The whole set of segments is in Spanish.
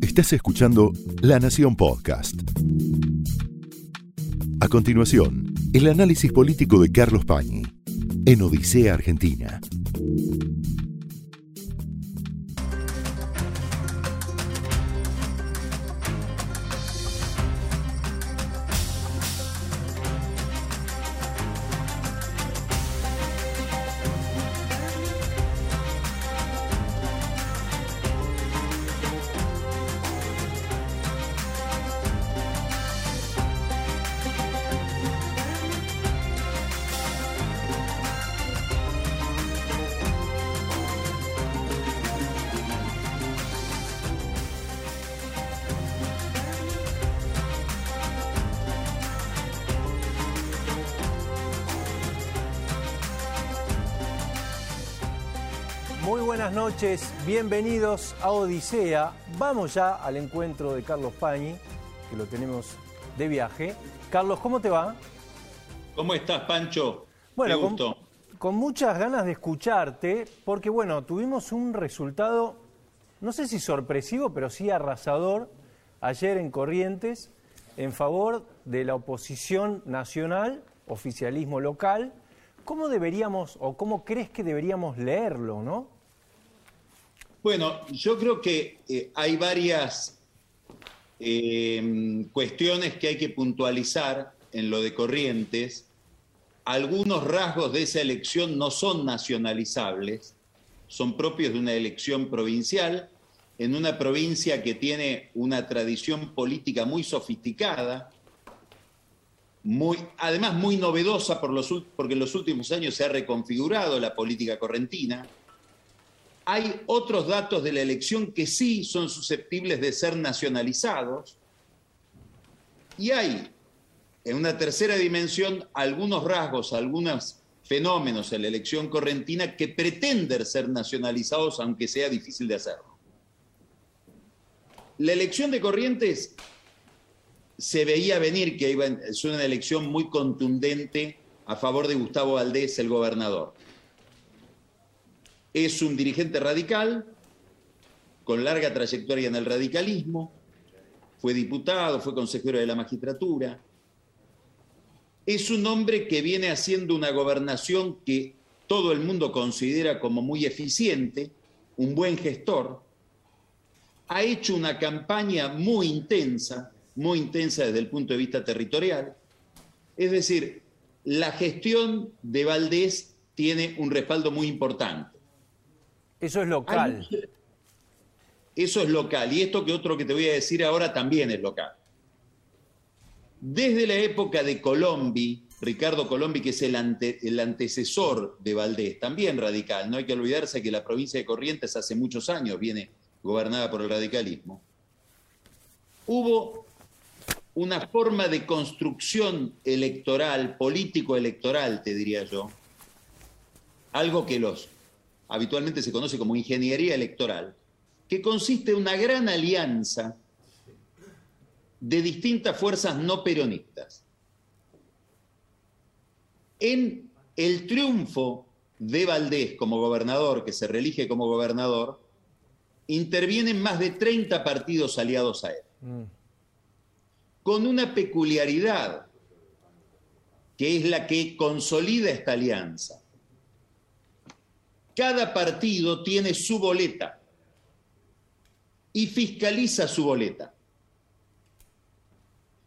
Estás escuchando La Nación Podcast. A continuación, el análisis político de Carlos Pañi en Odisea Argentina. Bienvenidos a Odisea. Vamos ya al encuentro de Carlos Pañi, que lo tenemos de viaje. Carlos, ¿cómo te va? ¿Cómo estás, Pancho? Bueno, Qué con, con muchas ganas de escucharte, porque bueno, tuvimos un resultado, no sé si sorpresivo, pero sí arrasador, ayer en Corrientes, en favor de la oposición nacional, oficialismo local. ¿Cómo deberíamos o cómo crees que deberíamos leerlo, no? Bueno, yo creo que eh, hay varias eh, cuestiones que hay que puntualizar en lo de Corrientes. Algunos rasgos de esa elección no son nacionalizables, son propios de una elección provincial, en una provincia que tiene una tradición política muy sofisticada, muy, además muy novedosa por los, porque en los últimos años se ha reconfigurado la política correntina. Hay otros datos de la elección que sí son susceptibles de ser nacionalizados. Y hay, en una tercera dimensión, algunos rasgos, algunos fenómenos en la elección correntina que pretenden ser nacionalizados, aunque sea difícil de hacerlo. La elección de Corrientes se veía venir que iba, es una elección muy contundente a favor de Gustavo Valdés, el gobernador. Es un dirigente radical, con larga trayectoria en el radicalismo, fue diputado, fue consejero de la magistratura. Es un hombre que viene haciendo una gobernación que todo el mundo considera como muy eficiente, un buen gestor. Ha hecho una campaña muy intensa, muy intensa desde el punto de vista territorial. Es decir, la gestión de Valdés tiene un respaldo muy importante. Eso es local. Hay- Eso es local. Y esto que otro que te voy a decir ahora también es local. Desde la época de Colombi, Ricardo Colombi, que es el, ante- el antecesor de Valdés, también radical, no hay que olvidarse que la provincia de Corrientes hace muchos años viene gobernada por el radicalismo, hubo una forma de construcción electoral, político-electoral, te diría yo, algo que los habitualmente se conoce como ingeniería electoral, que consiste en una gran alianza de distintas fuerzas no peronistas. En el triunfo de Valdés como gobernador, que se reelige como gobernador, intervienen más de 30 partidos aliados a él, Mm. con una peculiaridad que es la que consolida esta alianza. Cada partido tiene su boleta y fiscaliza su boleta.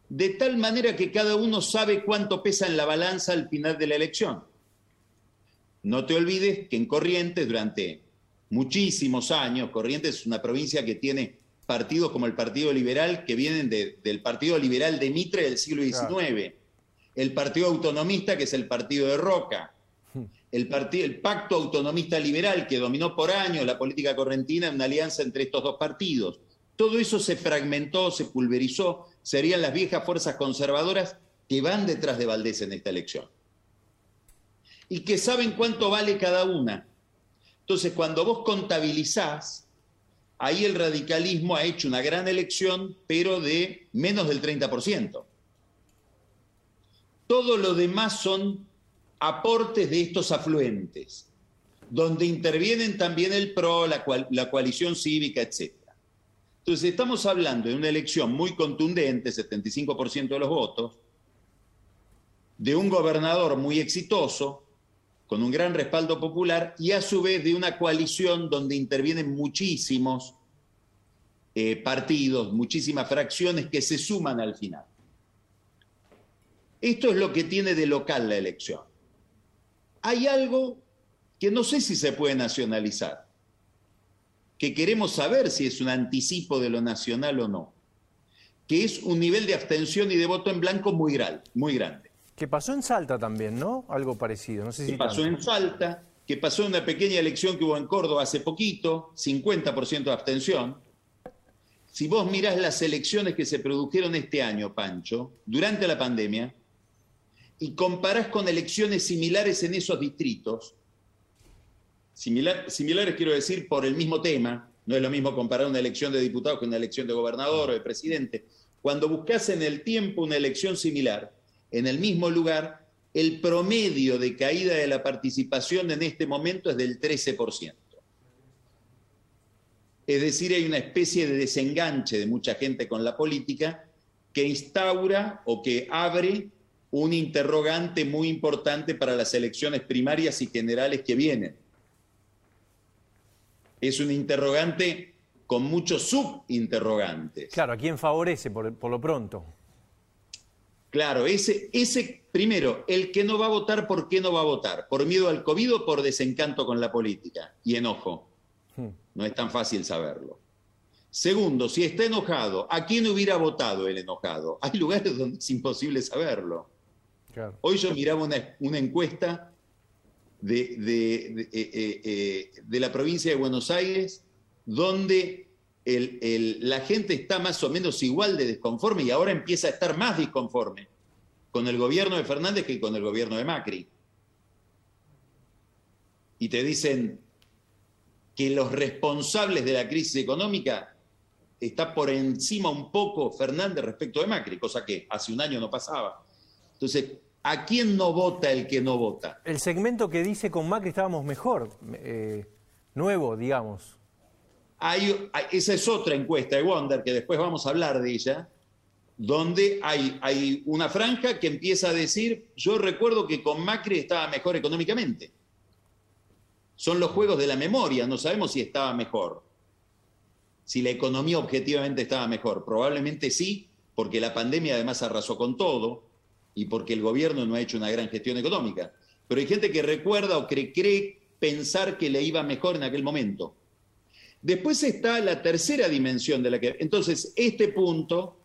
De tal manera que cada uno sabe cuánto pesa en la balanza al final de la elección. No te olvides que en Corrientes, durante muchísimos años, Corrientes es una provincia que tiene partidos como el Partido Liberal que vienen de- del Partido Liberal de Mitre del siglo XIX, el Partido Autonomista que es el partido de Roca, el, partido, el Pacto Autonomista Liberal que dominó por años la política correntina, una alianza entre estos dos partidos. Todo eso se fragmentó, se pulverizó, serían las viejas fuerzas conservadoras que van detrás de Valdés en esta elección. Y que saben cuánto vale cada una. Entonces, cuando vos contabilizás, ahí el radicalismo ha hecho una gran elección, pero de menos del 30%. Todo lo demás son aportes de estos afluentes, donde intervienen también el PRO, la, coalición cívica, etc. Entonces estamos hablando de una elección muy contundente, 75% de los votos, de un gobernador muy exitoso, con un gran respaldo popular, y a su vez de una coalición donde intervienen muchísimos eh, partidos, muchísimas fracciones que se suman al final. Esto es lo que tiene de local la elección. Hay algo que no sé si se puede nacionalizar, que queremos saber si es un anticipo de lo nacional o no, que es un nivel de abstención y de voto en blanco muy, grande. Muy grande. Que pasó en Salta también, ¿no? Algo parecido. No sé si que pasó en Salta, que pasó en una pequeña elección que hubo en Córdoba hace poquito, 50% de abstención. Si vos mirás las elecciones que se produjeron este año, Pancho, durante la pandemia, y comparás con elecciones similares en esos distritos, similares quiero decir por el mismo tema, no es lo mismo comparar una elección de diputado con una elección de gobernador o de presidente. Cuando buscas en el tiempo una elección similar, en el mismo lugar, el promedio de caída de la participación en este momento es del 13%. Es decir, hay una especie de desenganche de mucha gente con la política que instaura o que abre un interrogante muy importante para las elecciones primarias y generales que vienen. Es un interrogante con muchos subinterrogantes. Claro, ¿a quién favorece por, por lo pronto? Claro, ese, ese, primero, el que no va a votar, ¿por qué no va a votar? ¿Por miedo al COVID o por desencanto con la política y enojo? Hmm. No es tan fácil saberlo. Segundo, si está enojado, ¿a quién hubiera votado el enojado? Hay lugares donde es imposible saberlo. Hoy yo miraba una, encuesta de, eh, eh, eh, de, la provincia de Buenos Aires donde la gente está más o menos igual de desconforme y ahora empieza a estar más disconforme con el gobierno de Fernández que con el gobierno de Macri. Y te dicen que los responsables de la crisis económica está por encima un poco Fernández respecto de Macri, cosa que hace un año no pasaba. Entonces, ¿A quién no vota el que no vota? El segmento que dice con Macri estábamos mejor, eh, nuevo, digamos. Hay, esa es otra encuesta de Wonder, que después vamos a hablar de ella, donde hay, hay una franja que empieza a decir, yo recuerdo que con Macri estaba mejor económicamente. Son los juegos de la memoria, no sabemos si estaba mejor, si la economía objetivamente estaba mejor. Probablemente sí, porque la pandemia además arrasó con todo y porque el gobierno no ha hecho una gran gestión económica. Pero hay gente que recuerda o que cree pensar que le iba mejor en aquel momento. Después está la tercera dimensión de la que... Entonces, este punto,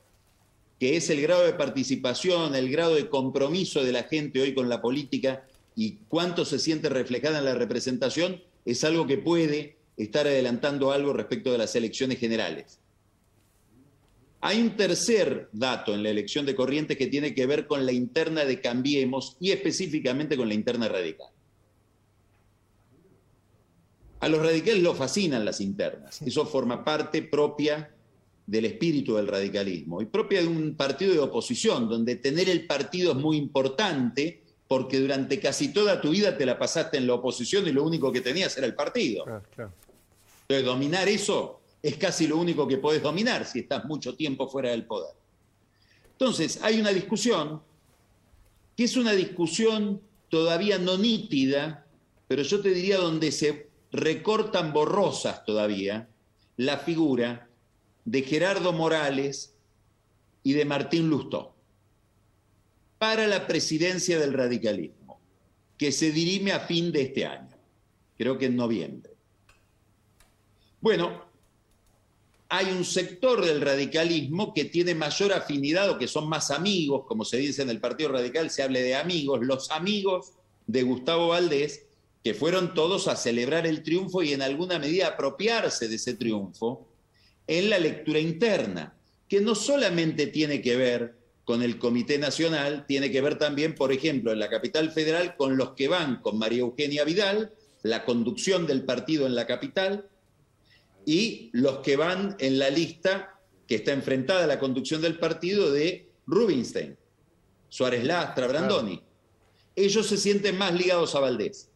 que es el grado de participación, el grado de compromiso de la gente hoy con la política y cuánto se siente reflejada en la representación, es algo que puede estar adelantando algo respecto de las elecciones generales. Hay un tercer dato en la elección de Corrientes que tiene que ver con la interna de Cambiemos y específicamente con la interna radical. A los radicales los fascinan las internas. Eso forma parte propia del espíritu del radicalismo y propia de un partido de oposición, donde tener el partido es muy importante porque durante casi toda tu vida te la pasaste en la oposición y lo único que tenías era el partido. Entonces, dominar eso es casi lo único que podés dominar si estás mucho tiempo fuera del poder. Entonces, hay una discusión que es una discusión todavía no nítida, pero yo te diría donde se recortan borrosas todavía la figura de Gerardo Morales y de Martín Lustó para la presidencia del radicalismo, que se dirime a fin de este año, creo que en noviembre. Bueno, hay un sector del radicalismo que tiene mayor afinidad o que son más amigos, como se dice en el Partido Radical, se hable de amigos, los amigos de Gustavo Valdés, que fueron todos a celebrar el triunfo y en alguna medida apropiarse de ese triunfo en la lectura interna, que no solamente tiene que ver con el Comité Nacional, tiene que ver también, por ejemplo, en la capital federal, con los que van con María Eugenia Vidal, la conducción del partido en la capital, y los que van en la lista que está enfrentada a la conducción del partido de Rubinstein, Suárez Lastra, Brandoni. Ellos se sienten más ligados a Valdés.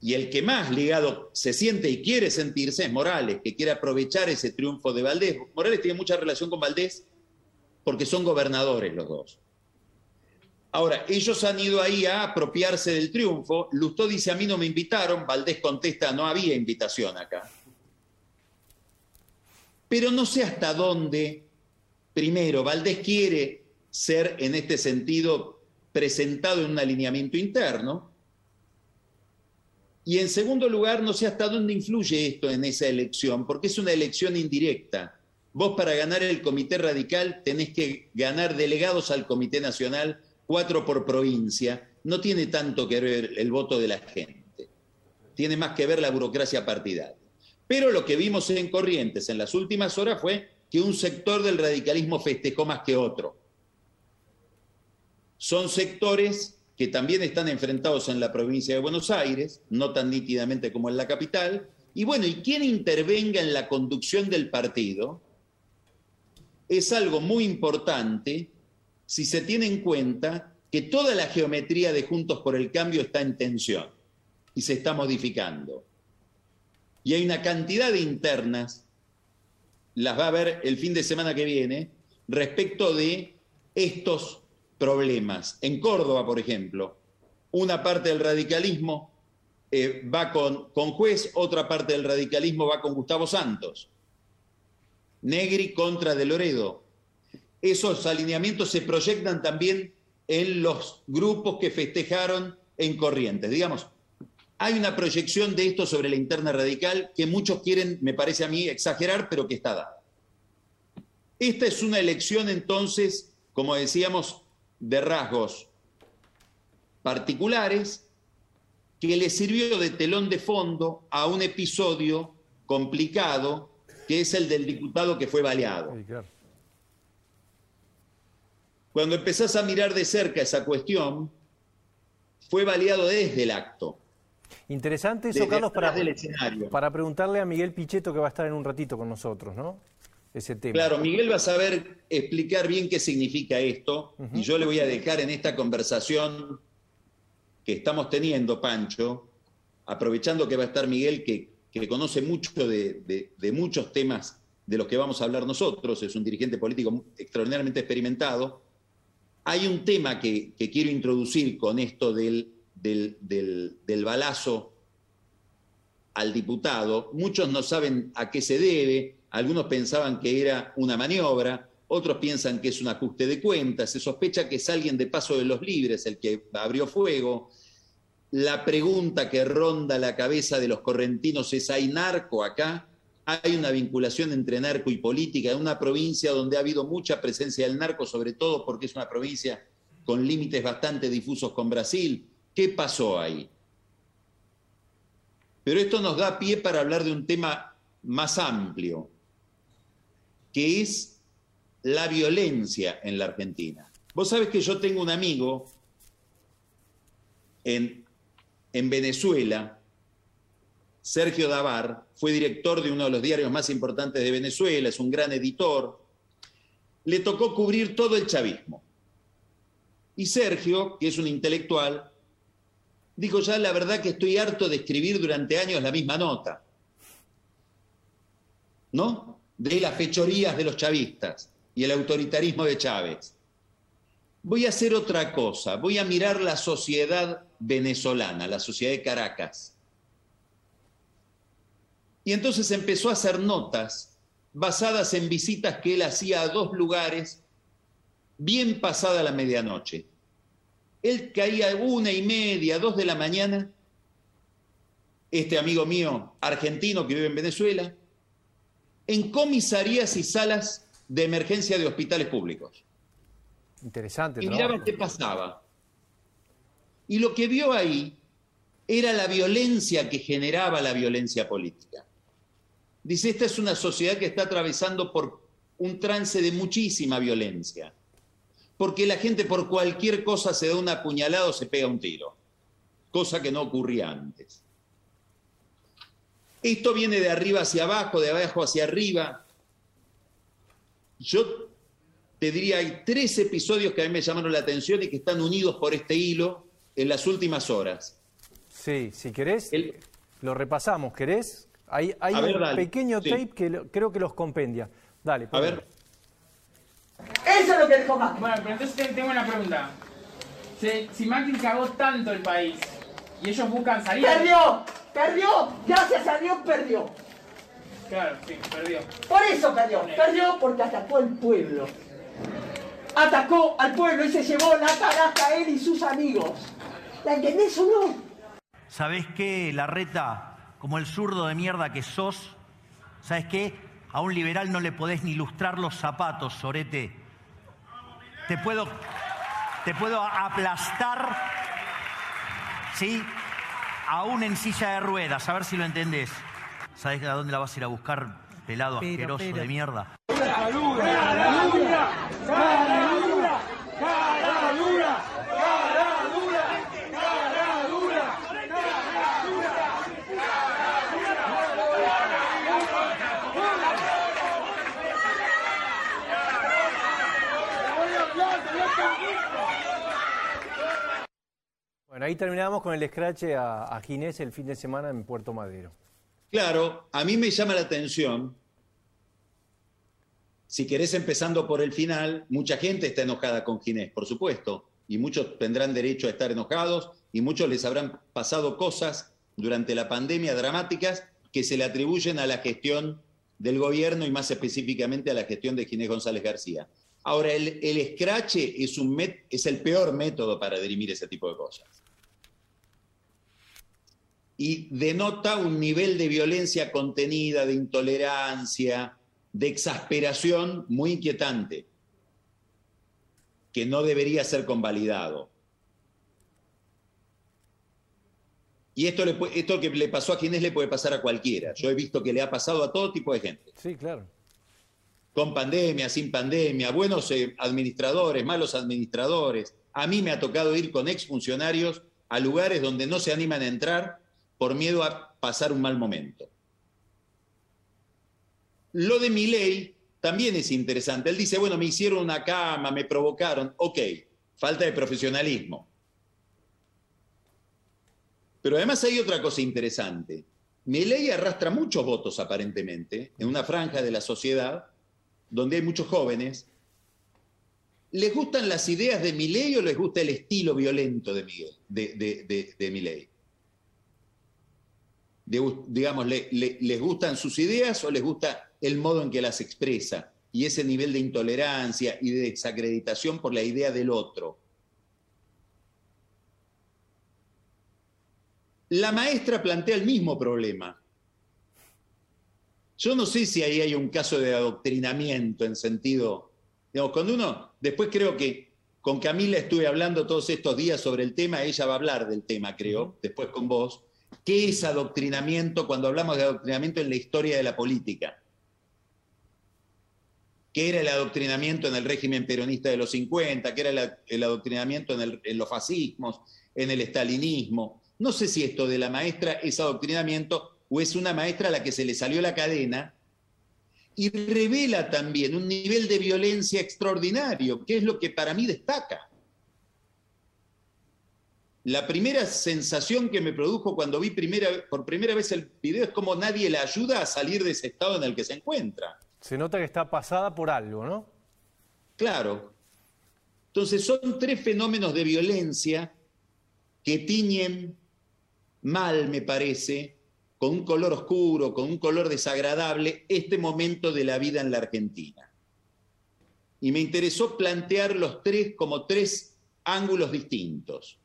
y el que más ligado se siente y quiere sentirse es Morales, que quiere aprovechar ese triunfo de Valdés. Morales tiene mucha relación con Valdés porque son gobernadores los dos. Ahora, ellos han ido ahí a apropiarse del triunfo. Lustó dice, a mí no me invitaron. Valdés contesta, no había invitación acá. Pero no sé hasta dónde, primero, Valdés quiere ser en este sentido presentado en un alineamiento interno, y en segundo lugar, no sé hasta dónde influye esto en esa elección, porque es una elección indirecta. Vos para ganar el Comité Radical tenés que ganar delegados al Comité Nacional, cuatro por provincia. No tiene tanto que ver el voto de la gente. Tiene más que ver la burocracia partidaria. Pero lo que vimos en Corrientes en las últimas horas fue que un sector del radicalismo festejó más que otro. Son sectores que también están enfrentados en la provincia de Buenos Aires, no tan nítidamente como en la capital. Y bueno, y quien intervenga en la conducción del partido es algo muy importante si se tiene en cuenta que toda la geometría de Juntos por el Cambio está en tensión y se está modificando. Y hay una cantidad de internas, las va a ver el fin de semana que viene, respecto de estos problemas. En Córdoba, por ejemplo, una parte del radicalismo eh, va con, con juez, otra parte del radicalismo va con Gustavo Santos. Negri contra De Loredo. Esos alineamientos se proyectan también en los grupos que festejaron en Corrientes. Digamos, hay una proyección de esto sobre la interna radical que muchos quieren, me parece a mí, exagerar, pero que está dada. Esta es una elección entonces, como decíamos, de rasgos particulares que le sirvió de telón de fondo a un episodio complicado que es el del diputado que fue baleado. Cuando empezás a mirar de cerca esa cuestión, fue baleado desde el acto. Interesante eso, Carlos, para, para preguntarle a Miguel Pichetto, que va a estar en un ratito con nosotros, ¿no? Claro, Miguel va a saber explicar bien qué significa esto y yo le voy a dejar en esta conversación que estamos teniendo, Pancho, aprovechando que va a estar Miguel, que, conoce mucho de, muchos temas de los que vamos a hablar nosotros, es un dirigente político extraordinariamente experimentado. Hay un tema que, quiero introducir con esto del, del balazo al diputado. Muchos no saben a qué se debe, algunos pensaban que era una maniobra, otros piensan que es un ajuste de cuentas, se sospecha que es alguien de paso de los libres el que abrió fuego. La pregunta que ronda la cabeza de los correntinos es, ¿hay narco acá? Hay una vinculación entre narco y política en una provincia donde ha habido mucha presencia del narco, sobre todo porque es una provincia con límites bastante difusos con Brasil. ¿Qué pasó ahí? Pero esto nos da pie para hablar de un tema más amplio, que es la violencia en la Argentina. Vos sabés que yo tengo un amigo en, en Venezuela, Sergio Davar, fue director de uno de los diarios más importantes de Venezuela, es un gran editor, le tocó cubrir todo el chavismo. Y Sergio, que es un intelectual, dijo ya la verdad que estoy harto de escribir durante años la misma nota. ¿No? de las fechorías de los chavistas y el autoritarismo de Chávez. Voy a hacer otra cosa, voy a mirar la sociedad venezolana, la sociedad de Caracas. Y entonces empezó a hacer notas basadas en visitas que él hacía a dos lugares bien pasada la medianoche. Él caía a una y media, dos de la mañana. Este amigo mío, argentino que vive en Venezuela, en comisarías y salas de emergencia de hospitales públicos. Interesante. Y miraba qué pasaba. Y lo que vio ahí era la violencia que generaba la violencia política. Dice, esta es una sociedad que está atravesando por un trance de muchísima violencia, porque la gente por cualquier cosa se da una puñalada o se pega un tiro, cosa que no ocurría antes. Esto viene de arriba hacia abajo, de abajo hacia arriba. Yo te diría, hay tres episodios que a mí me llamaron la atención y que están unidos por este hilo en las últimas horas. Sí, si querés, lo repasamos. ¿Querés? Hay, hay un pequeño tape que creo que los compendia. Dale, A ver. Eso es lo que dijo Macri. Bueno, pero entonces tengo una pregunta. Si, si Macri cagó tanto el país y ellos buscan salir... ¡Perdió! ¡Perdió! Gracias a Dios perdió. Claro, sí, perdió. Por eso perdió. Perdió porque atacó al pueblo. Atacó al pueblo y se llevó la caraja a él y sus amigos. ¿La entendés o no? ¿Sabés qué, Larreta? Como el zurdo de mierda que sos, ¿sabes qué? A un liberal no le podés ni lustrar los zapatos, Sorete. Te puedo, te puedo aplastar, ¿sí? Aún en silla de ruedas, a ver si lo entendés. ¿Sabés a dónde la vas a ir a buscar, pelado asqueroso de mierda? Bueno, ahí terminamos con el escrache a, Ginés el fin de semana en Puerto Madero. Claro, a mí me llama la atención, si querés empezando por el final, mucha gente está enojada con Ginés, por supuesto, y muchos tendrán derecho a estar enojados, y muchos les habrán pasado cosas durante la pandemia dramáticas que se le atribuyen a la gestión del gobierno y más específicamente a la gestión de Ginés González García. Ahora, el, el escrache es, el peor método para dirimir ese tipo de cosas y denota un nivel de violencia contenida, de intolerancia, de exasperación muy inquietante, que no debería ser convalidado. Y esto, le, esto que le pasó a quienes le puede pasar a cualquiera. Yo he visto que le ha pasado a todo tipo de gente. Sí, claro. Con pandemia, sin pandemia, buenos eh, administradores, malos administradores. A mí me ha tocado ir con exfuncionarios a lugares donde no se animan a entrar por miedo a pasar un mal momento. Lo de mi ley también es interesante. Él dice, bueno, me hicieron una cama, me provocaron. Ok, falta de profesionalismo. Pero además hay otra cosa interesante. Mi ley arrastra muchos votos aparentemente en una franja de la sociedad donde hay muchos jóvenes. ¿Les gustan las ideas de mi ley o les gusta el estilo violento de, Miguel, de, de, de digamos, les gustan sus ideas o les gusta el modo en que las expresa y ese nivel de intolerancia y de desacreditación por la idea del otro. La maestra plantea el mismo problema. Yo no sé si ahí hay un caso de adoctrinamiento en sentido, digamos, cuando uno, después creo que con Camila estuve hablando todos estos días sobre el tema, ella va a hablar del tema, creo, después con vos, ¿Qué es adoctrinamiento cuando hablamos de adoctrinamiento en la historia de la política? ¿Qué era el adoctrinamiento en el régimen peronista de los 50? ¿Qué era el, adoctrinamiento en, en los fascismos, en el estalinismo? No sé si esto de la maestra es adoctrinamiento o es una maestra a la que se le salió la cadena y revela también un nivel de violencia extraordinario, que es lo que para mí destaca la primera sensación que me produjo cuando vi por primera vez el video es como nadie le ayuda a salir de ese estado en el que se encuentra. Se nota que está pasada por algo, ¿no? Claro. Entonces son tres fenómenos de violencia que tiñen mal, me parece, con un color oscuro, con un color desagradable, este momento de la vida en la Argentina. Y me interesó plantear los tres como tres ángulos distintos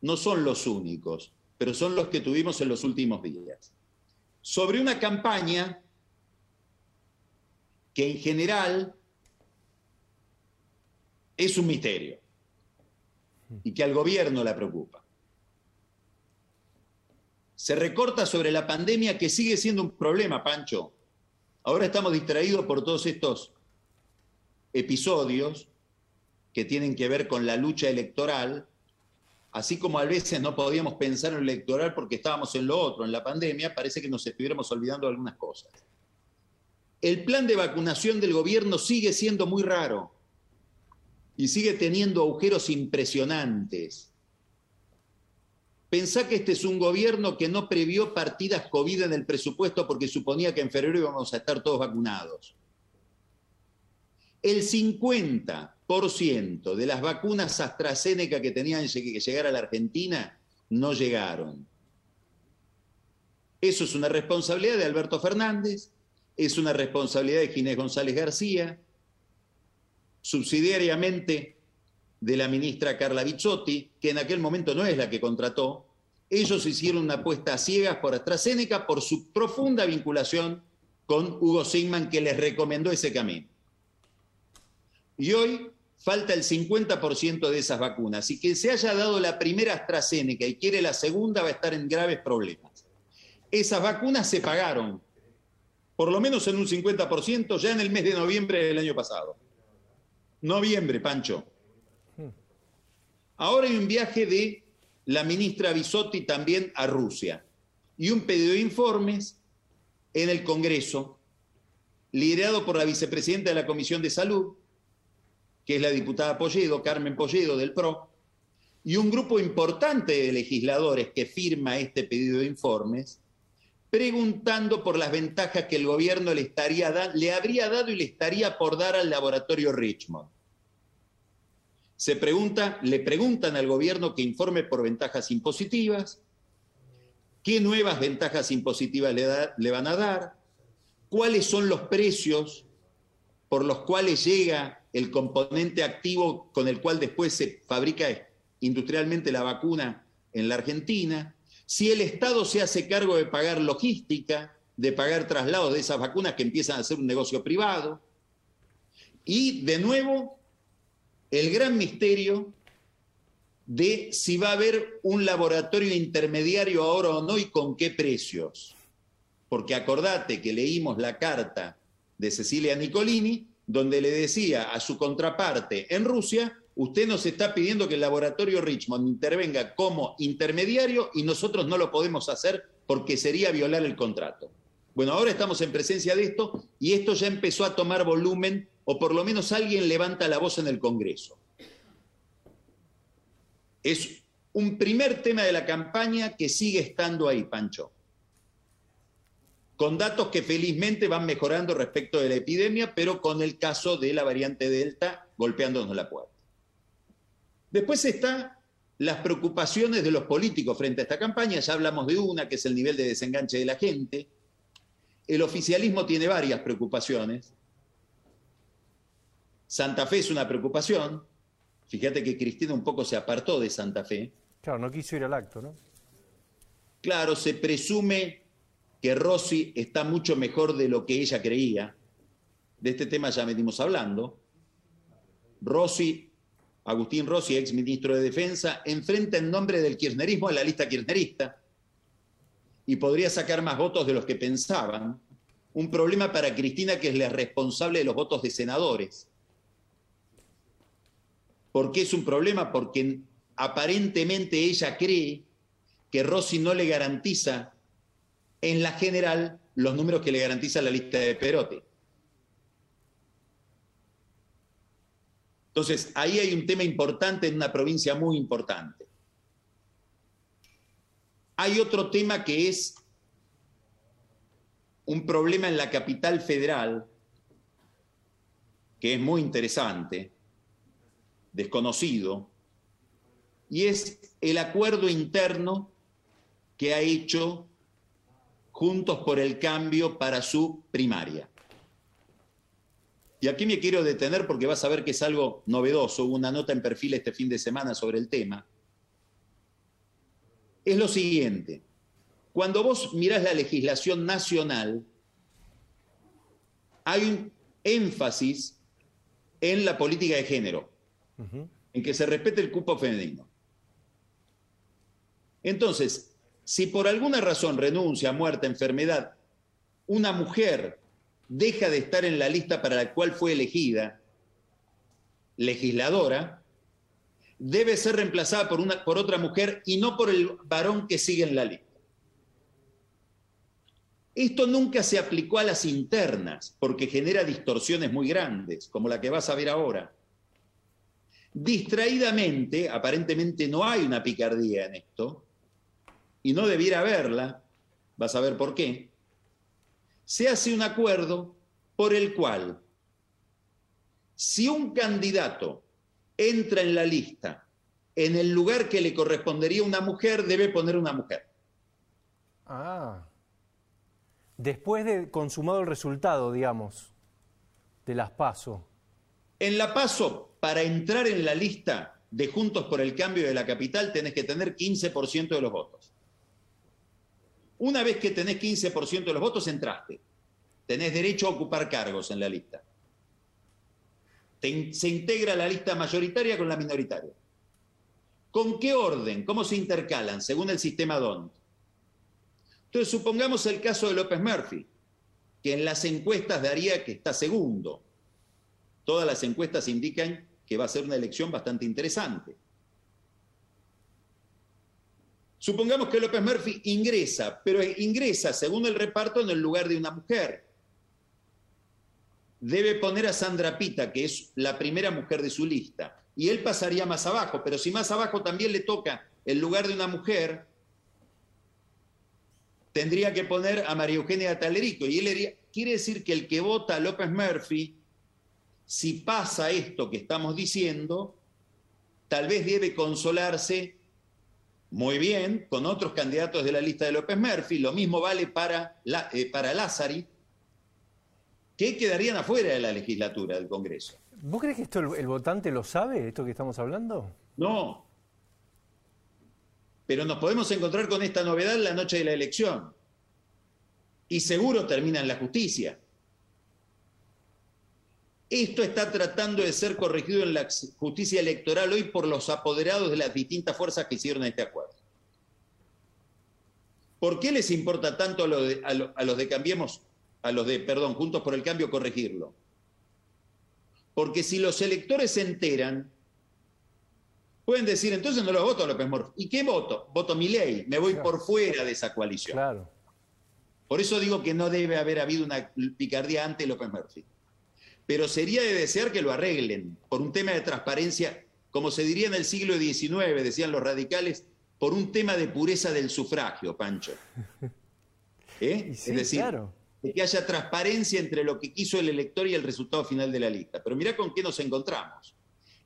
no son los únicos, pero son los que tuvimos en los últimos días. Sobre una campaña que en general es un misterio y que al gobierno la preocupa. Se recorta sobre la pandemia que sigue siendo un problema, Pancho. Ahora estamos distraídos por todos estos episodios que tienen que ver con la lucha electoral así como a veces no podíamos pensar en lo electoral porque estábamos en lo otro, en la pandemia, parece que nos estuviéramos olvidando algunas cosas. El plan de vacunación del gobierno sigue siendo muy raro y sigue teniendo agujeros impresionantes. Pensá que este es un gobierno que no previó partidas COVID en el presupuesto porque suponía que en febrero íbamos a estar todos vacunados. El 50% de las vacunas AstraZeneca que tenían que llegar a la Argentina no llegaron. Eso es una responsabilidad de Alberto Fernández, es una responsabilidad de Ginés González García, subsidiariamente de la ministra Carla Bizzotti, que en aquel momento no es la que contrató. Ellos hicieron una apuesta a ciegas por AstraZeneca por su profunda vinculación con Hugo Sigman, que les recomendó ese camino. Y hoy falta el 50% de esas vacunas. Y que se haya dado la primera AstraZeneca y quiere la segunda va a estar en graves problemas. Esas vacunas se pagaron, por lo menos en un 50%, ya en el mes de noviembre del año pasado. Noviembre, Pancho. Ahora hay un viaje de la ministra Bisotti también a Rusia y un pedido de informes en el Congreso, liderado por la vicepresidenta de la Comisión de Salud, que es la diputada Polledo, Carmen Polledo del PRO, y un grupo importante de legisladores que firma este pedido de informes, preguntando por las ventajas que el gobierno le, estaría le habría dado y le estaría por dar al laboratorio Richmond. Se pregunta, le preguntan al gobierno que informe por ventajas impositivas, qué nuevas ventajas impositivas le, le van a dar, cuáles son los precios por los cuales llega el componente activo con el cual después se fabrica industrialmente la vacuna en la Argentina, si el Estado se hace cargo de pagar logística, de pagar traslados de esas vacunas que empiezan a ser un negocio privado, y de nuevo el gran misterio de si va a haber un laboratorio intermediario ahora o no y con qué precios. Porque acordate que leímos la carta de Cecilia Nicolini donde le decía a su contraparte en Rusia, usted nos está pidiendo que el laboratorio Richmond intervenga como intermediario y nosotros no lo podemos hacer porque sería violar el contrato. Bueno, ahora estamos en presencia de esto y esto ya empezó a tomar volumen o por lo menos alguien levanta la voz en el Congreso. Es un primer tema de la campaña que sigue estando ahí, Pancho con datos que felizmente van mejorando respecto de la epidemia, pero con el caso de la variante Delta golpeándonos la puerta. Después están las preocupaciones de los políticos frente a esta campaña, ya hablamos de una, que es el nivel de desenganche de la gente. El oficialismo tiene varias preocupaciones. Santa Fe es una preocupación. Fíjate que Cristina un poco se apartó de Santa Fe. Claro, no quiso ir al acto, ¿no? Claro, se presume que Rossi está mucho mejor de lo que ella creía. De este tema ya venimos hablando. Rossi, Agustín Rossi, ex ministro de Defensa, enfrenta en nombre del kirchnerismo a la lista kirchnerista y podría sacar más votos de los que pensaban. Un problema para Cristina, que es la responsable de los votos de senadores. ¿Por qué es un problema? Porque aparentemente ella cree que Rossi no le garantiza en la general los números que le garantiza la lista de Perotti. Entonces, ahí hay un tema importante en una provincia muy importante. Hay otro tema que es un problema en la capital federal, que es muy interesante, desconocido, y es el acuerdo interno que ha hecho Juntos por el Cambio para su primaria. Y aquí me quiero detener porque vas a ver que es algo novedoso. Hubo una nota en perfil este fin de semana sobre el tema. Es lo siguiente. Cuando vos mirás la legislación nacional, hay un énfasis en la política de género, en que se respete el cupo femenino. Entonces, si por alguna razón renuncia, muerte, enfermedad, una mujer deja de estar en la lista para la cual fue elegida legisladora, debe ser reemplazada por, una, por otra mujer y no por el varón que sigue en la lista. Esto nunca se aplicó a las internas porque genera distorsiones muy grandes, como la que vas a ver ahora. Distraídamente, aparentemente no hay una picardía en esto, y no debiera haberla, vas a ver por qué, se hace un acuerdo por el cual si un candidato entra en la lista en el lugar que le correspondería una mujer, debe poner una mujer. Ah. Después de consumado el resultado, digamos, de las PASO. En la PASO, para entrar en la lista de Juntos por el Cambio de la Capital, tenés que tener 15% de los votos. Una vez que tenés 15% de los votos, entraste. Tenés derecho a ocupar cargos en la lista. se integra la lista mayoritaria con la minoritaria. ¿Con qué orden? ¿Cómo se intercalan? Según el sistema DONT. Entonces, supongamos el caso de López Murphy, que en las encuestas daría que está segundo. Todas las encuestas indican que va a ser una elección bastante interesante. Supongamos que López Murphy ingresa, pero ingresa según el reparto en el lugar de una mujer. Debe poner a Sandra Pita, que es la primera mujer de su lista y él pasaría más abajo, pero si más abajo también le toca el lugar de una mujer, tendría que poner a María Eugenia Talerico. Y él quiere decir que el que vota a López Murphy, si pasa esto que estamos diciendo, tal vez debe consolarse muy bien con otros candidatos de la lista de López Murphy. Lo mismo vale para, la, eh, para Lázari, que quedarían afuera de la legislatura del Congreso. ¿Vos crees que esto el, votante lo sabe, esto que estamos hablando? No. Pero nos podemos encontrar con esta novedad la noche de la elección. Y seguro termina en la justicia. Esto está tratando de ser corregido en la justicia electoral hoy por los apoderados de las distintas fuerzas que hicieron este acuerdo. ¿Por qué les importa tanto a los de, a los de Cambiemos, a los de, perdón, Juntos por el Cambio, corregirlo? Porque si los electores se enteran, pueden decir, entonces no lo voto a López Murphy. ¿Y qué voto? Voto mi ley, me voy por fuera de esa coalición. Claro. Por eso digo que no debe haber habido una picardía ante López Murphy. Pero sería de desear que lo arreglen por un tema de transparencia, como se diría en el siglo XIX, decían los radicales, por un tema de pureza del sufragio, Pancho. ¿Eh? es decir, claro de que haya transparencia entre lo que quiso el elector y el resultado final de la lista. Pero mira con qué nos encontramos.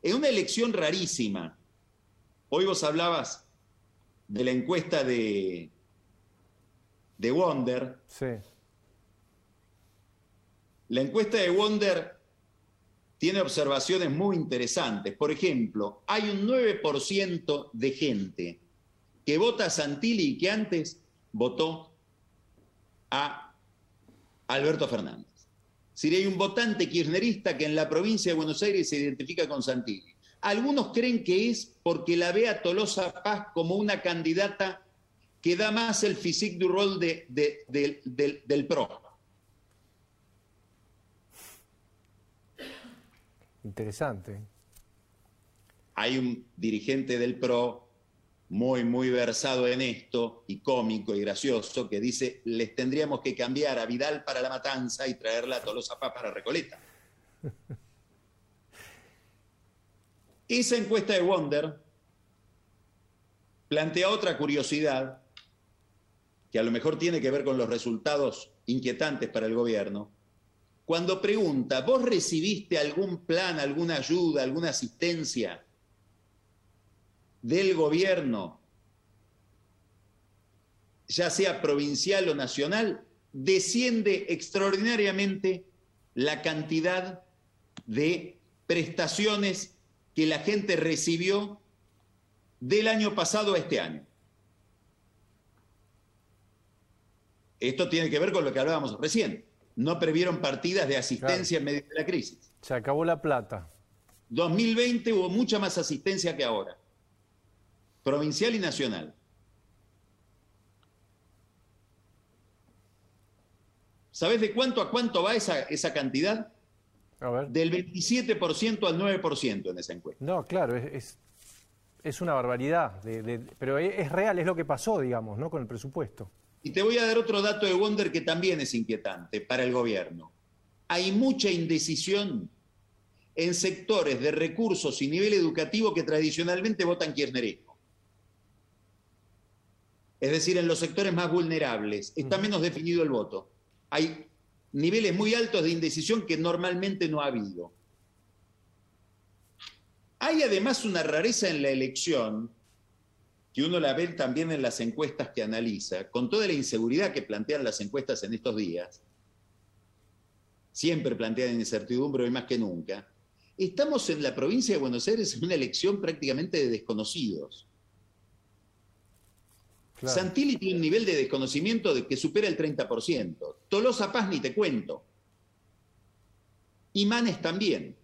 En una elección rarísima, hoy vos hablabas de la encuesta de, de Wonder. Sí. La encuesta de Wonder tiene observaciones muy interesantes. Por ejemplo, hay un 9% de gente que vota a Santilli y que antes votó a Alberto Fernández. Si hay un votante kirchnerista que en la provincia de Buenos Aires se identifica con Santilli. Algunos creen que es porque la ve a Tolosa Paz como una candidata que da más el physique du rol de, del PRO. Interesante. Hay un dirigente del PRO muy, muy versado en esto y cómico y gracioso, que dice, les tendríamos que cambiar a Vidal para la matanza y traerla a Tolosa Paz para Recoleta. Esa encuesta de Wonder plantea otra curiosidad que a lo mejor tiene que ver con los resultados inquietantes para el gobierno. Cuando pregunta, ¿vos recibiste algún plan, alguna ayuda, alguna asistencia del gobierno, ya sea provincial o nacional, desciende extraordinariamente la cantidad de prestaciones que la gente recibió del año pasado a este año. Esto tiene que ver con lo que hablábamos recién. No previeron partidas de asistencia en medio de la crisis. Se acabó la plata. 2020 hubo mucha más asistencia que ahora provincial y nacional. ¿Sabes de cuánto a cuánto va esa, esa cantidad? A ver. Del 27% al 9% en esa encuesta. No, claro, es, es, una barbaridad, pero es real, es lo que pasó, digamos, ¿no? Con el presupuesto. Y te voy a dar otro dato de Wonder que también es inquietante para el gobierno. Hay mucha indecisión en sectores de recursos y nivel educativo que tradicionalmente votan kirchnerismo. es decir, en los sectores más vulnerables, está menos definido el voto. Hay niveles muy altos de indecisión que normalmente no ha habido. Hay además una rareza en la elección, que uno la ve también en las encuestas que analiza, con toda la inseguridad que plantean las encuestas en estos días, siempre plantean incertidumbre hoy más que nunca, estamos en la provincia de Buenos Aires en una elección prácticamente de desconocidos. Santilli tiene un nivel de desconocimiento de que supera el 30%. Tolosa Paz ni te cuento. Y Manes también.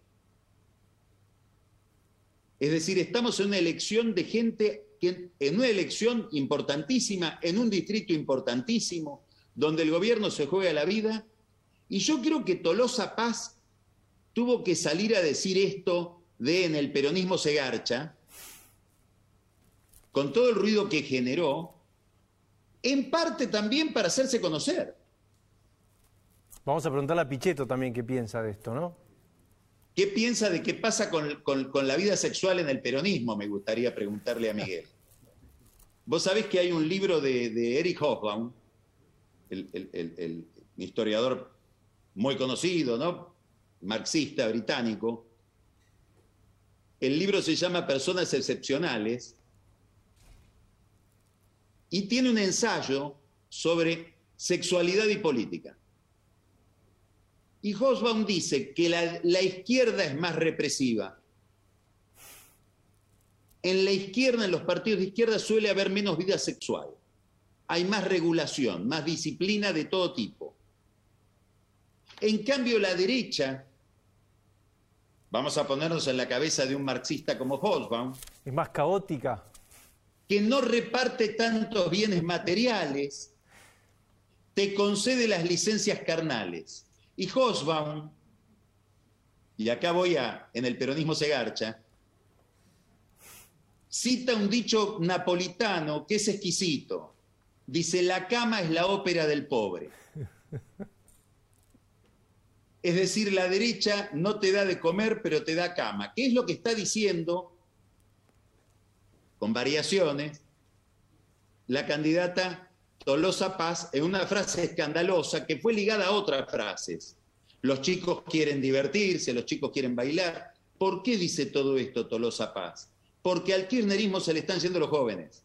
Es decir, estamos en una elección de gente en una elección importantísima, en un distrito importantísimo, donde el gobierno se juega la vida. Y yo creo que Tolosa Paz tuvo que salir a decir esto de en el peronismo se garcha, con todo el ruido que generó, en parte también para hacerse conocer. Vamos a preguntarle a Pichetto también qué piensa de esto, ¿no? ¿Qué piensa de qué pasa con, la vida sexual en el peronismo? Me gustaría preguntarle a Miguel. Vos sabés que hay un libro de, Eric Hobsbawm, el, historiador muy conocido, ¿no? Marxista británico. El libro se llama Personas Excepcionales y tiene un ensayo sobre sexualidad y política. Y Hosbaum dice que la, la, izquierda es más represiva. En la izquierda, en los partidos de izquierda, suele haber menos vida sexual. Hay más regulación, más disciplina de todo tipo. En cambio, la derecha, vamos a ponernos en la cabeza de un marxista como Hosbaum, es más caótica que no reparte tantos bienes materiales, te concede las licencias carnales. Y Hosbaum, y acá voy a, en el peronismo se garcha, cita un dicho napolitano que es exquisito. Dice, la cama es la ópera del pobre. Es decir, la derecha no te da de comer, pero te da cama. ¿Qué es lo que está diciendo con variaciones, la candidata Tolosa Paz en una frase escandalosa que fue ligada a otras frases. Los chicos quieren divertirse, los chicos quieren bailar. ¿Por qué dice todo esto Tolosa Paz? Porque al kirchnerismo se le están yendo los jóvenes.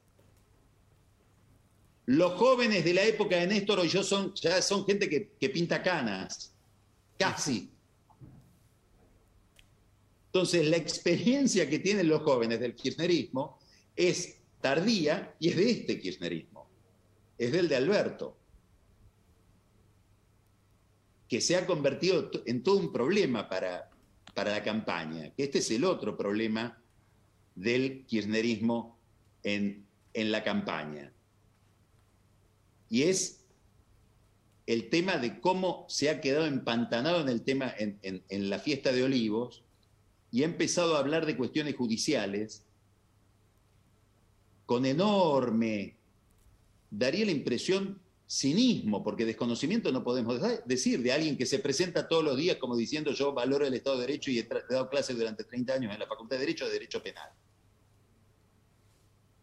Los jóvenes de la época de Néstor hoy yo son, ya son gente que, que pinta canas, casi. Entonces, la experiencia que tienen los jóvenes del kirchnerismo es tardía y es de este kirchnerismo, es del de Alberto, que se ha convertido en todo un problema para, para la campaña, que este es el otro problema del kirchnerismo en, en la campaña. Y es el tema de cómo se ha quedado empantanado en el tema en, en la fiesta de olivos y ha empezado a hablar de cuestiones judiciales con enorme, daría la impresión, cinismo, porque desconocimiento no podemos decir de alguien que se presenta todos los días como diciendo yo valoro el Estado de Derecho y he, dado clases durante 30 años en la Facultad de Derecho de Derecho Penal.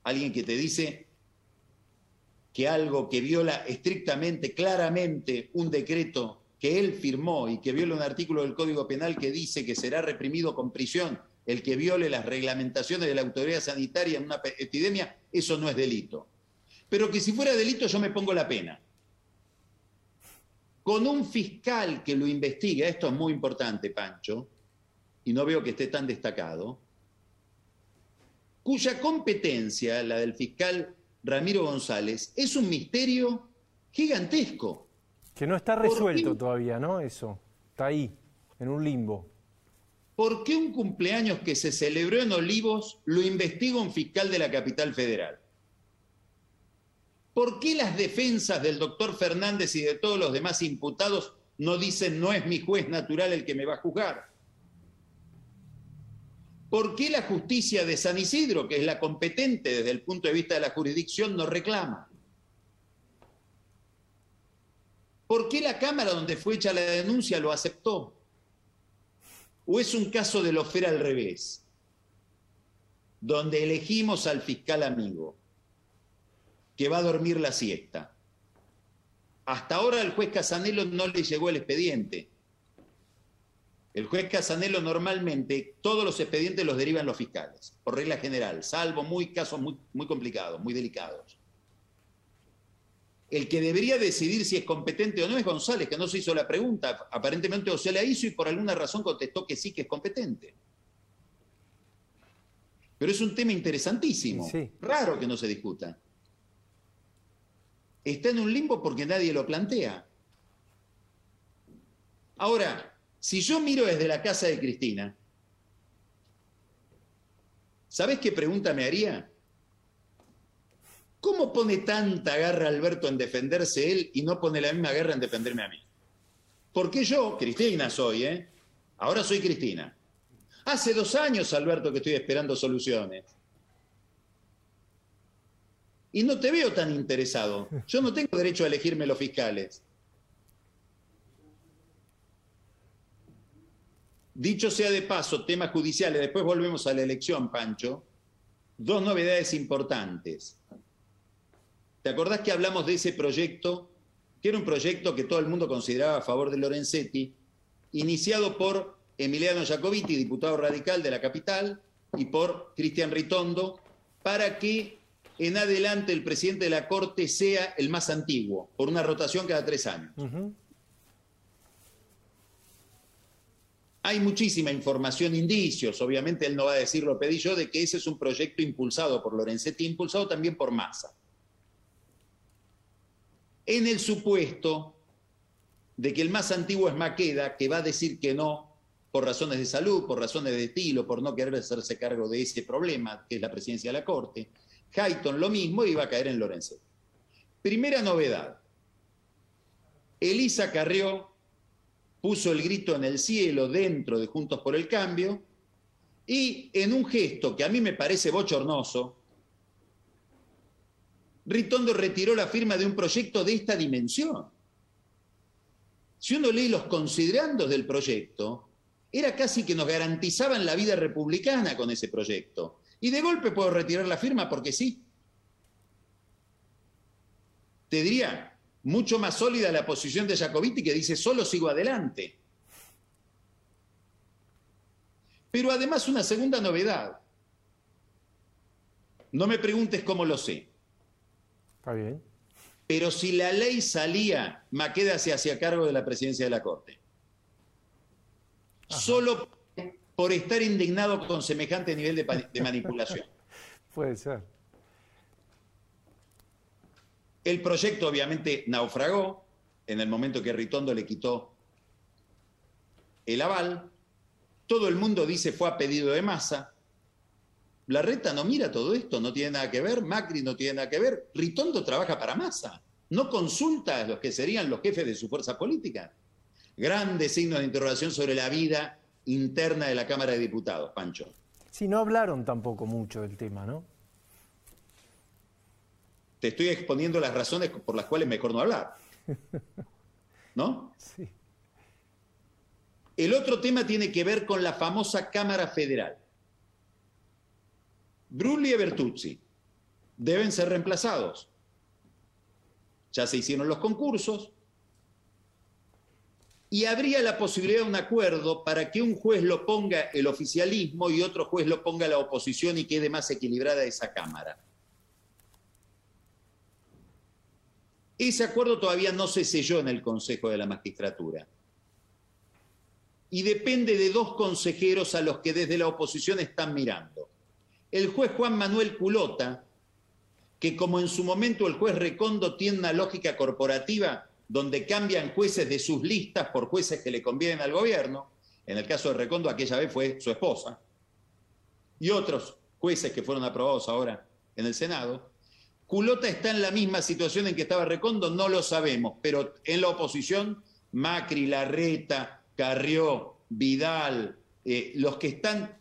Alguien que te dice que algo que viola estrictamente, claramente un decreto que él firmó y que viola un artículo del Código Penal que dice que será reprimido con prisión el que viole las reglamentaciones de la autoridad sanitaria en una epidemia, eso no es delito. Pero que si fuera delito yo me pongo la pena. Con un fiscal que lo investiga, esto es muy importante, Pancho, y no veo que esté tan destacado, cuya competencia, la del fiscal Ramiro González, es un misterio gigantesco. Que no está resuelto todavía, ¿no? Eso, está ahí, en un limbo. ¿por qué un cumpleaños que se celebró en Olivos lo investiga un fiscal de la capital federal? ¿Por qué las defensas del doctor Fernández y de todos los demás imputados no dicen no es mi juez natural el que me va a juzgar? ¿Por qué la justicia de San Isidro, que es la competente desde el punto de vista de la jurisdicción, no reclama? ¿Por qué la Cámara donde fue hecha la denuncia lo aceptó? ¿O es un caso de Lofer al revés? Donde elegimos al fiscal amigo, que va a dormir la siesta. Hasta ahora al juez Casanelo no le llegó el expediente. El juez Casanelo normalmente todos los expedientes los derivan los fiscales, por regla general, salvo muy casos muy, muy complicados, muy delicados. El que debería decidir si es competente o no es González, que no se hizo la pregunta. Aparentemente o se la hizo y por alguna razón contestó que sí que es competente. Pero es un tema interesantísimo, Sí. raro que no se discuta. Está en un limbo porque nadie lo plantea. Ahora, si yo miro desde la casa de Cristina, ¿sabes qué pregunta me haría? ¿Cómo pone tanta garra Alberto en defenderse él y no pone la misma garra en defenderme a mí? Porque yo, Cristina soy, ¿eh? Ahora soy Cristina. Hace dos años, Alberto, que estoy esperando soluciones. Y no te veo tan interesado. Yo no tengo derecho a elegirme los fiscales. Dicho sea de paso, temas judiciales, después volvemos a la elección, Pancho. Dos novedades importantes. ¿Te acordás que hablamos de ese proyecto, que era un proyecto que todo el mundo consideraba a favor de Lorenzetti, iniciado por Emiliano Jacobiti, diputado radical de la capital, y por Cristian Ritondo, para que en adelante el presidente de la Corte sea el más antiguo, por una rotación cada tres años. Hay muchísima información, indicios, obviamente él no va a decir, lo pedí yo, de que ese es un proyecto impulsado por Lorenzetti, impulsado también por Massa. En el supuesto de que el más antiguo es Maqueda, que va a decir que no por razones de salud, por razones de estilo, por no querer hacerse cargo de ese problema, que es la presidencia de la Corte. Hayton lo mismo y a caer en Lorenzetti. Primera novedad. Elisa Carrió puso el grito en el cielo dentro de Juntos por el Cambio y en un gesto que a mí me parece bochornoso, Ritondo retiró la firma de un proyecto de esta dimensión. Si uno lee los considerandos del proyecto, era casi que nos garantizaban la vida republicana con ese proyecto. Y de golpe puedo retirar la firma porque sí. Te diría, mucho más sólida la posición de Jacobiti que dice solo sigo adelante. Pero además una segunda novedad. No me preguntes cómo lo sé. Está bien. Pero si la ley salía, Maqueda se hacía cargo de la presidencia de la Corte. Solo por estar indignado con semejante nivel de, manipulación. Puede ser. El proyecto obviamente naufragó en el momento que Ritondo le quitó el aval. Todo el mundo dice fue a pedido de masa. La reta no mira todo esto, no tiene nada que ver, Macri no tiene nada que ver, Ritondo trabaja para masa, no consulta a los que serían los jefes de su fuerza política. Grandes signos de interrogación sobre la vida interna de la Cámara de Diputados, Pancho. Sí, no hablaron tampoco mucho del tema, ¿no? Te estoy exponiendo las razones por las cuales mejor no hablar. ¿No? Sí. El otro tema tiene que ver con la famosa Cámara Federal. Brulli y Bertuzzi deben ser reemplazados. Ya se hicieron los concursos y habría la posibilidad de un acuerdo para que un juez lo ponga el oficialismo y otro juez lo ponga la oposición y quede más equilibrada esa Cámara. Ese acuerdo todavía no se selló en el Consejo de la Magistratura y depende de dos consejeros a los que desde la oposición están mirando. El juez Juan Manuel Culota, que como en su momento el juez Recondo tiene una lógica corporativa donde cambian jueces de sus listas por jueces que le convienen al gobierno, en el caso de Recondo aquella vez fue su esposa, y otros jueces que fueron aprobados ahora en el Senado, Culota está en la misma situación en que estaba Recondo, no lo sabemos, pero en la oposición, Macri, Larreta, Carrió, Vidal, eh, los que están,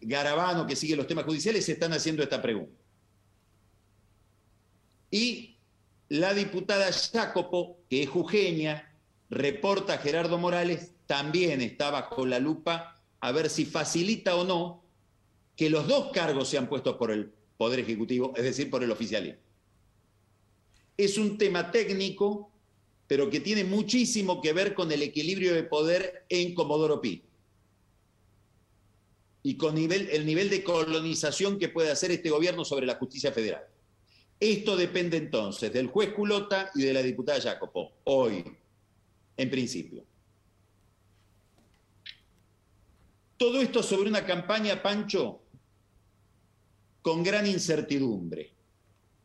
Garabano, que sigue los temas judiciales, se están haciendo esta pregunta. Y la diputada Jacopo, que es jujeña, reporta a Gerardo Morales, también está bajo la lupa a ver si facilita o no que los dos cargos sean puestos por el Poder Ejecutivo, es decir, por el oficialismo. es un tema técnico, pero que tiene muchísimo que ver con el equilibrio de poder en Comodoro Pi y con el nivel de colonización que puede hacer este gobierno sobre la justicia federal. Esto depende entonces del juez Culota y de la diputada Jacopo, hoy, en principio. Todo esto sobre una campaña, Pancho, con gran incertidumbre.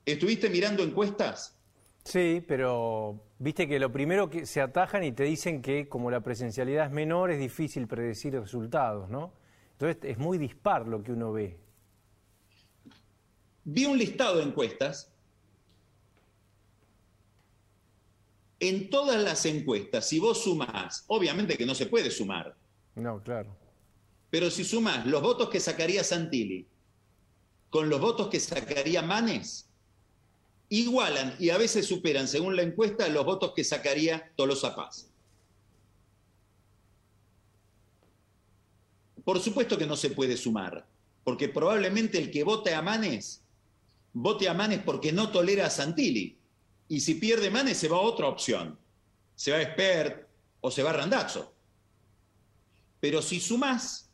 ¿Estuviste mirando encuestas? Sí, pero viste que lo primero que se atajan y te dicen que como la presencialidad es menor es difícil predecir resultados, ¿no? Entonces es muy dispar lo que uno ve. Vi un listado de encuestas. En todas las encuestas, si vos sumás, obviamente que no se puede sumar. No, claro. Pero si sumás los votos que sacaría Santilli con los votos que sacaría Manes, igualan y a veces superan, según la encuesta, los votos que sacaría Tolosa Paz. Por supuesto que no se puede sumar, porque probablemente el que vote a Manes, vote a Manes porque no tolera a Santilli. Y si pierde Manes, se va a otra opción. Se va a Expert o se va a Randazzo. Pero si sumás,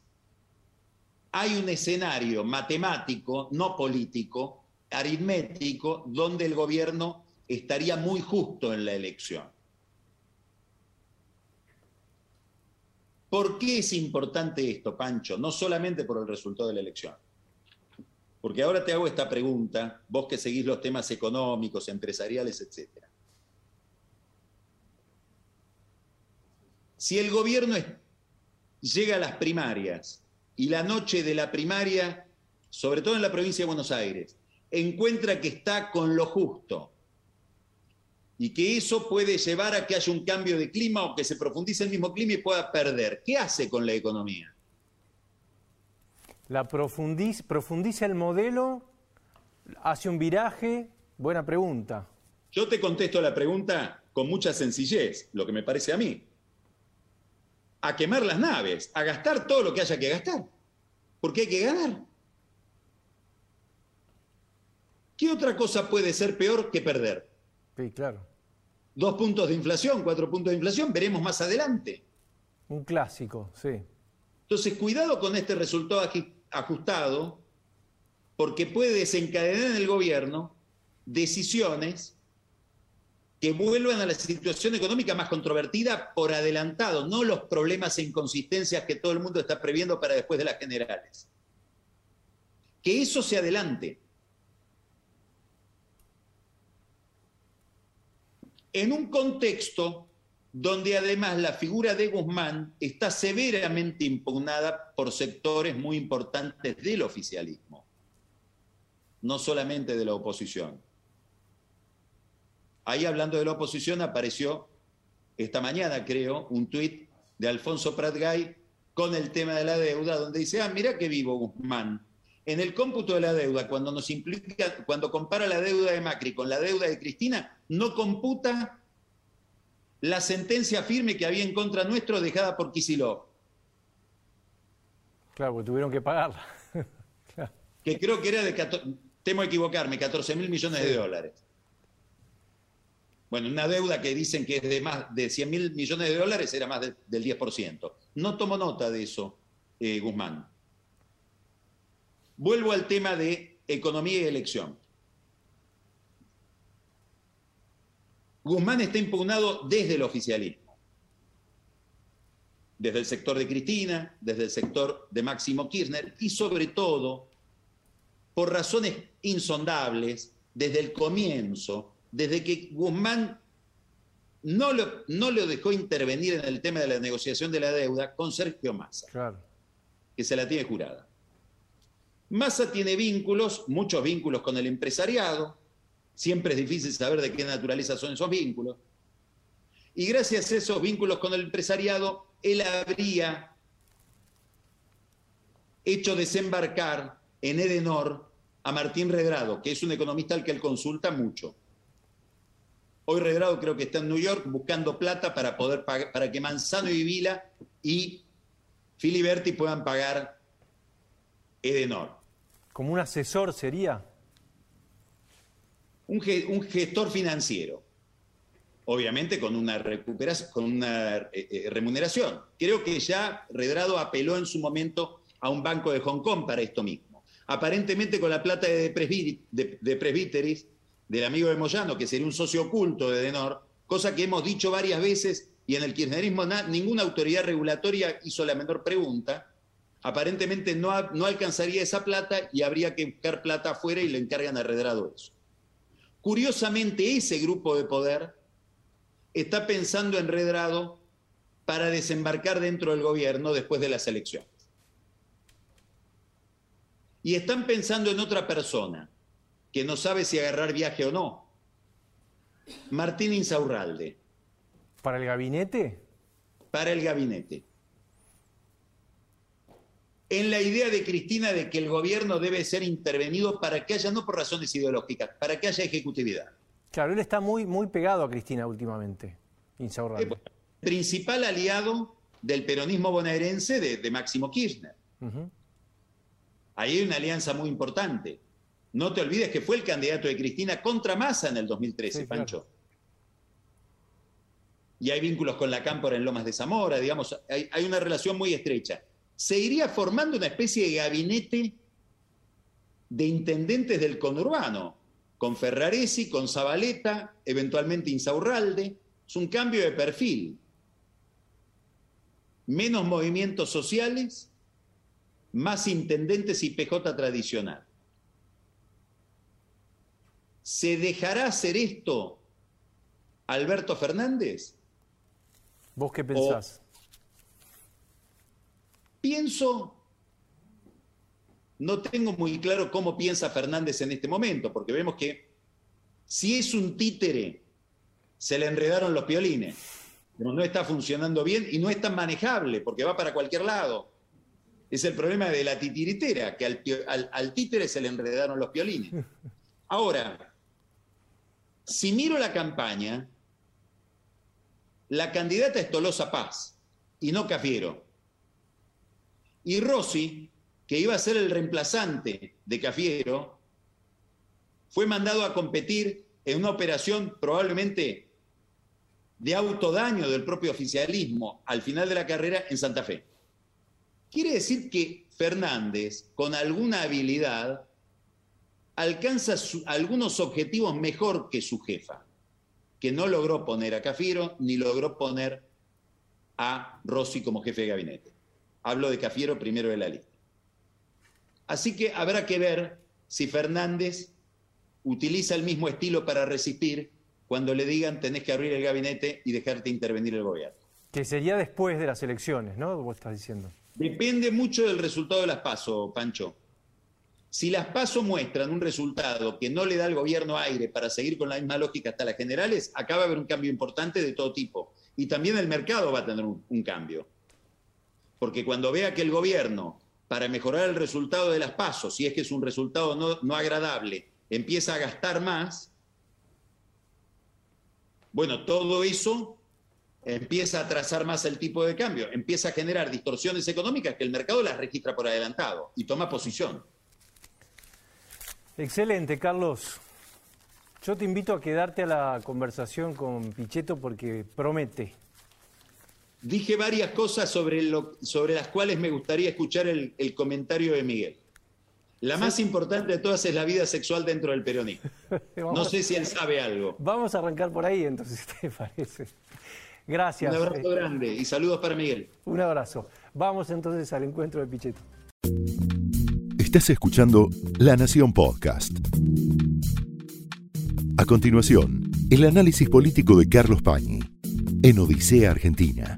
hay un escenario matemático, no político, aritmético, donde el gobierno estaría muy justo en la elección. ¿Por qué es importante esto, Pancho? No solamente por el resultado de la elección. Porque ahora te hago esta pregunta, vos que seguís los temas económicos, empresariales, etc. Si el gobierno llega a las primarias y la noche de la primaria, sobre todo en la provincia de Buenos Aires, encuentra que está con lo justo, y que eso puede llevar a que haya un cambio de clima o que se profundice el mismo clima y pueda perder. ¿Qué hace con la economía? La profundiza, profundiza el modelo, hace un viraje, buena pregunta. Yo te contesto la pregunta con mucha sencillez, lo que me parece a mí. A quemar las naves, a gastar todo lo que haya que gastar, porque hay que ganar. ¿Qué otra cosa puede ser peor que perder? Sí, claro. Dos puntos de inflación, cuatro puntos de inflación, veremos más adelante. Un clásico, sí. Entonces, cuidado con este resultado ajustado, porque puede desencadenar en el gobierno decisiones que vuelvan a la situación económica más controvertida por adelantado, no los problemas e inconsistencias que todo el mundo está previendo para después de las generales. Que eso se adelante. en un contexto donde además la figura de Guzmán está severamente impugnada por sectores muy importantes del oficialismo, no solamente de la oposición. Ahí hablando de la oposición apareció esta mañana, creo, un tuit de Alfonso Pratgay con el tema de la deuda, donde dice, ah, mira qué vivo Guzmán. En el cómputo de la deuda, cuando nos implica, cuando compara la deuda de Macri con la deuda de Cristina, no computa la sentencia firme que había en contra nuestro dejada por Kisilov. Claro, porque tuvieron que pagarla. Que creo que era de, temo equivocarme, 14 mil millones de dólares. Bueno, una deuda que dicen que es de más de 100 mil millones de dólares era más del 10%. No tomo nota de eso, eh, Guzmán. Vuelvo al tema de economía y elección. Guzmán está impugnado desde el oficialismo, desde el sector de Cristina, desde el sector de Máximo Kirchner y sobre todo por razones insondables desde el comienzo, desde que Guzmán no lo, no lo dejó intervenir en el tema de la negociación de la deuda con Sergio Massa, que se la tiene jurada. Massa tiene vínculos, muchos vínculos con el empresariado, Siempre es difícil saber de qué naturaleza son esos vínculos. Y gracias a esos vínculos con el empresariado, él habría hecho desembarcar en Edenor a Martín Redrado, que es un economista al que él consulta mucho. Hoy Redrado creo que está en New York buscando plata para poder para que Manzano y Vila y Filiberti puedan pagar Edenor. ¿Como un asesor sería? Un, gestor financiero, obviamente con una, recuperación, con una eh, eh, remuneración. Creo que ya Redrado apeló en su momento a un banco de Hong Kong para esto mismo. Aparentemente con la plata de, del amigo de Moyano, que sería un socio oculto de Denor, cosa que hemos dicho varias veces y en el kirchnerismo ninguna autoridad regulatoria hizo la menor pregunta. Aparentemente no, no alcanzaría esa plata y habría que buscar plata afuera y le encargan a Redrado eso. Curiosamente, ese grupo de poder está pensando en Redrado para desembarcar dentro del gobierno después de las elecciones. Y están pensando en otra persona que no sabe si agarrar viaje o no. Martín Insaurralde. ¿Para el gabinete? Para el gabinete. En la idea de Cristina de que el gobierno debe ser intervenido para que haya, no por razones ideológicas, para que haya ejecutividad. Claro, él está muy, muy pegado a Cristina últimamente, eh, principal aliado del peronismo bonaerense de, Máximo Kirchner. Ahí hay una alianza muy importante. No te olvides que fue el candidato de Cristina contra Massa en el 2013, Pancho. Y hay vínculos con la Cámpora en Lomas de Zamora, digamos, hay, hay una relación muy estrecha. Se iría formando una especie de gabinete de intendentes del conurbano, con Ferraresi, con Zabaleta, eventualmente Insaurralde. Es un cambio de perfil. Menos movimientos sociales, más intendentes y PJ tradicional. ¿Se dejará hacer esto Alberto Fernández? ¿Vos qué pensás? Pienso, no tengo muy claro cómo piensa Fernández en este momento, porque vemos que si es un títere, se le enredaron los piolines, pero no está funcionando bien y no es tan manejable, porque va para cualquier lado. Es el problema de la titiritera, que al, títere se le enredaron los piolines. Ahora, si miro la campaña, la candidata es Tolosa Paz y no Cafiero. Y Rossi, que iba a ser el reemplazante de Cafiero, fue mandado a competir en una operación probablemente de autodaño del propio oficialismo al final de la carrera en Santa Fe. Quiere decir que Fernández, con alguna habilidad, alcanza algunos objetivos mejor que su jefa, que no logró poner a Cafiero ni logró poner a Rossi como jefe de gabinete. Hablo de Cafiero primero de la lista. Así que habrá que ver si Fernández utiliza el mismo estilo para resistir cuando le digan tenés que abrir el gabinete y dejarte intervenir el gobierno. Que sería después de las elecciones, ¿no? Vos estás diciendo. Depende mucho del resultado de las PASO, Pancho. Si las PASO muestran un resultado que no le da al gobierno aire para seguir con la misma lógica hasta las generales, acaba de haber un cambio importante de todo tipo. Y también el mercado va a tener un, cambio. Porque cuando vea que el gobierno, para mejorar el resultado de las PASO, si es que es un resultado no, no agradable, empieza a gastar más, bueno, todo eso empieza a trazar más el tipo de cambio, empieza a generar distorsiones económicas que el mercado las registra por adelantado y toma posición. Excelente, Carlos. Yo te invito a quedarte a la conversación con Pichetto porque promete. Dije varias cosas sobre, lo, sobre las cuales me gustaría escuchar el, comentario de Miguel. La más importante de todas es la vida sexual dentro del peronismo. no sé si él sabe algo. Vamos a arrancar por ahí entonces, ¿te parece? Gracias. Un abrazo grande y saludos para Miguel. Un abrazo. Vamos entonces al encuentro de Pichetto. Estás escuchando La Nación Podcast. A continuación, el análisis político de Carlos Pañi en Odisea Argentina.